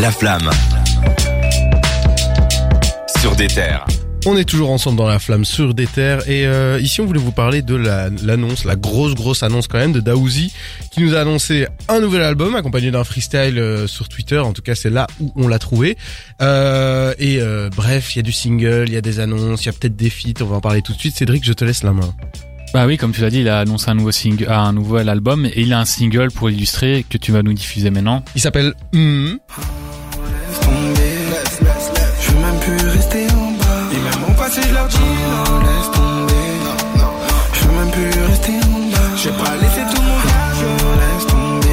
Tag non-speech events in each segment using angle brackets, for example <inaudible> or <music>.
La flamme. Sur des terres. On est toujours ensemble dans la flamme sur des terres et euh, ici on voulait vous parler de la- l'annonce, la, grosse grosse annonce quand même de Daouzi qui nous a annoncé un nouvel album accompagné d'un freestyle euh, sur Twitter. En tout cas c'est là où on l'a trouvé. Euh, et euh, bref, il y a du single, il y a des annonces, il y a peut-être des feats. On va en parler tout de suite. Cédric, je te laisse la main. Bah oui, comme tu l'as dit, il a annoncé un nouveau single, ah, un nouvel album et il a un single pour illustrer que tu vas nous diffuser maintenant. Il s'appelle. Leur dis non, laisse tomber. Non, non. Je veux même plus rester en bas. J'ai pas laissé tout mon argent, laisse tomber.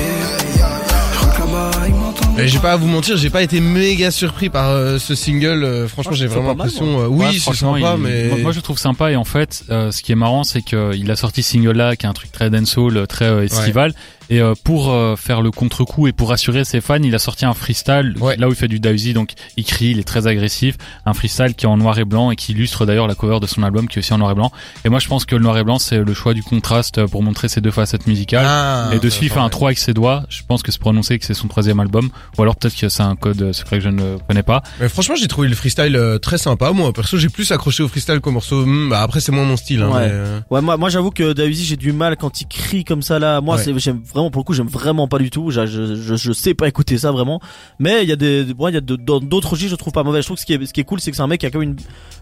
Je crois que là-bas, ils m'entendent. Et J'ai pas à vous mentir, j'ai pas été méga surpris par euh, ce single. Euh, franchement, j'ai c'est vraiment l'impression. euh, Ouais, oui, c'est franchement, sympa, il- mais moi, moi, je le trouve sympa et en fait, euh, ce qui est marrant, c'est qu'il a sorti ce single-là, qui est un truc très dancehall, très euh, estival. Et euh, pour euh, faire le contre-coup et pour rassurer ses fans, il a sorti un freestyle Ouais. là où il fait du Daisy, donc il crie, il est très agressif, un freestyle qui est en noir et blanc et qui illustre d'ailleurs la cover de son album qui est aussi en noir et blanc. Et moi je pense que le noir et blanc c'est le choix du contraste pour montrer ces deux facettes musicales. Ah, et dessus il fait un ouais. 3 avec ses doigts. Je pense que c'est pour annoncer que c'est son troisième album, ou alors peut-être que c'est un code secret que je ne connais pas. Mais franchement, j'ai trouvé le freestyle euh, très sympa. Moi, perso, j'ai plus accroché au freestyle qu'au morceau. Hmm, bah, après, c'est moins mon style. Hein, Ouais. mais, euh, Ouais, moi, moi j'avoue que Daisy, j'ai du mal quand il crie comme ça là. Moi, Ouais. j'aime vraiment pour le coup, j'aime vraiment pas du tout. Je, je, je, sais pas écouter ça vraiment. Mais il y a des, bon, il y a d'autres registres, je trouve pas mauvais. Je trouve que ce qui est, ce qui est cool, c'est que c'est un mec qui a quand même une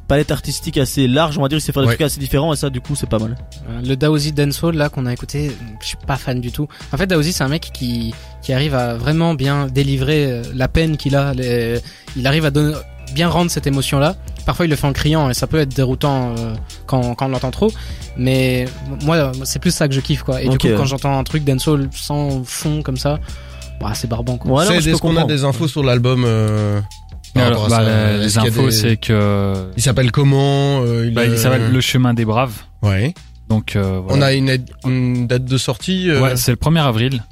palette artistique assez large. On va dire, il sait faire des Ouais. trucs assez différents et ça, du coup, c'est pas mal. Euh, Le Daozi Dancehall là qu'on a écouté, je suis pas fan du tout. En fait, Daozi c'est un mec qui qui arrive à vraiment bien délivrer euh, la peine qu'il a. les- Il arrive à donner, bien rendre cette émotion là. Parfois, il le fait en criant et ça peut être déroutant euh, quand quand on l'entend trop. Mais moi, c'est plus ça que je kiffe quoi. Et Ok, du coup, quand j'entends un truc dancehall sans fond comme ça, bah, c'est barbant quoi. Ouais, est-ce qu'on a des infos sur l'album euh, Alors, bah, ça les infos des- c'est que Il s'appelle comment euh, bah, il s'appelle Le Chemin des Braves. Ouais. Donc euh, On a une, aide- une date de sortie. euh, Ouais, c'est le 1er avril.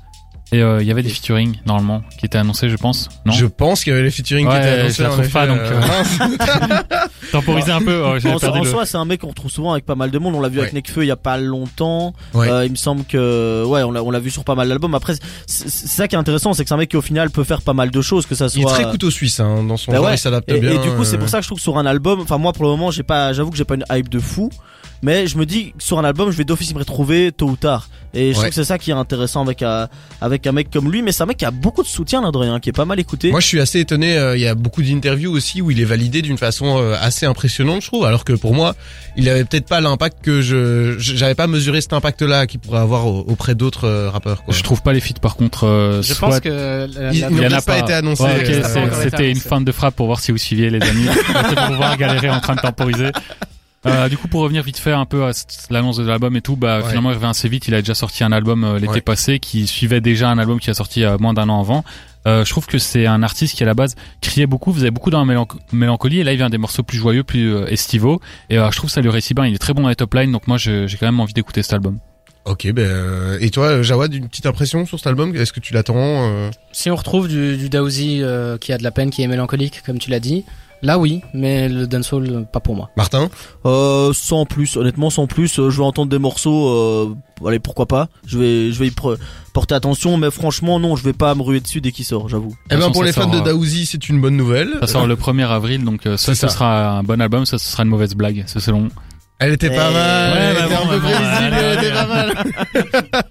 Et euh, il y avait des featuring normalement qui étaient annoncés, je pense. Non. je pense qu'il y avait les featuring Ouais, qui étaient je annoncés. la trouve pas, donc, euh, euh. <laughs> Temporiser un peu. oh, En, en le- soi, c'est un mec qu'on retrouve souvent avec pas mal de monde. On l'a vu avec Ouais. Nekfeu il y a pas longtemps. Ouais. Euh, il me semble que, ouais, on l'a, on l'a vu sur pas mal d'albums. Après, c'est, ça qui est intéressant, c'est que c'est un mec qui au final peut faire pas mal de choses, que ça soit. Il est très couteau suisse hein, dans son Bah genre, ouais. il s'adapte Et, bien. et du coup, c'est pour ça que je trouve que sur un album, enfin moi pour le moment, j'ai pas, j'avoue que j'ai pas une hype de fou, mais je me dis que sur un album, je vais d'office me retrouver tôt ou tard. Et je Ouais. trouve que c'est ça qui est intéressant avec avec un mec comme lui, mais c'est un mec qui a beaucoup de soutien là de rien, qui est pas mal écouté. Moi, je suis assez étonné. euh, Il y a beaucoup d'interviews aussi où il est validé d'une façon euh, assez impressionnante, je trouve. Alors que pour moi, il avait peut-être pas l'impact que je, j'avais pas mesuré cet impact-là qu'il pourrait avoir au- auprès d'autres euh, rappeurs. Quoi. Je trouve pas les feats par contre. euh, Je soit- pense que la- Il- il y n'a en a pas été annoncé. Ouais, ok, euh, pas C'était une fin de frappe pour voir si vous suiviez les amis. C'était <laughs> pour voir galérer en train de temporiser. Euh, du coup, pour revenir vite fait un peu à l'annonce de l'album et tout, bah Ouais. finalement il revient assez vite. Il a déjà sorti un album euh, l'été Ouais. passé qui suivait déjà un album qui a sorti euh, moins d'un an avant. Euh, je trouve que c'est un artiste qui à la base criait beaucoup, faisait beaucoup dans la mélanc- mélancolie et là il vient des morceaux plus joyeux, plus euh, estivaux et euh, je trouve que ça lui réussit bien. Il est très bon dans les top lines donc moi j'ai quand même envie d'écouter cet album. Ok, ben euh, et toi, Jawad, une petite impression sur cet album? Est-ce que tu l'attends euh? Si on retrouve du, du Daozi euh, qui a de la peine, qui est mélancolique, comme tu l'as dit, là oui, mais le dancehall, euh, pas pour moi. Martin Euh, sans plus, honnêtement, sans plus. euh, je vais entendre des morceaux. Euh, allez, pourquoi pas. Je vais, je vais y porter attention, mais franchement, non, je vais pas me ruer dessus dès qu'il sort, j'avoue. Eh ben pour les fans sort, de euh, Daouzi, c'est une bonne nouvelle. Ça sort le 1er avril donc soit C'est ce ça. sera un bon album, soit ce sera une mauvaise blague. C'est selon. Elle était pas Eh, mal, ouais, elle bah était bon, un peu ouais, elle était pas mal.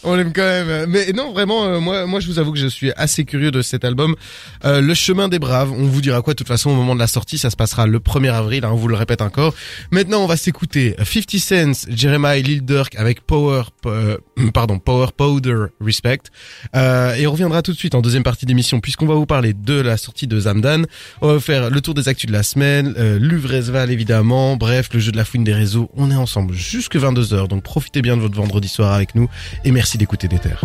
<laughs> On l'aime quand même. Mais non, vraiment, euh, moi, moi, je vous avoue que je suis assez curieux de cet album. Euh, le chemin des braves. On vous dira quoi de toute façon au moment de la sortie. Ça se passera le 1er avril. Hein, on vous le répète encore. Maintenant, on va s'écouter 50 Cent, Jeremiah Lil Durk avec Power, euh, pardon, Power Powder Respect. Euh, et on reviendra tout de suite en deuxième partie d'émission puisqu'on va vous parler de la sortie de Zamdan. On va faire le tour des actus de la semaine, euh, Luvresval évidemment, bref, le jeu de la fouine des On est ensemble jusque 22h, donc profitez bien de votre vendredi soir avec nous et merci d'écouter terres.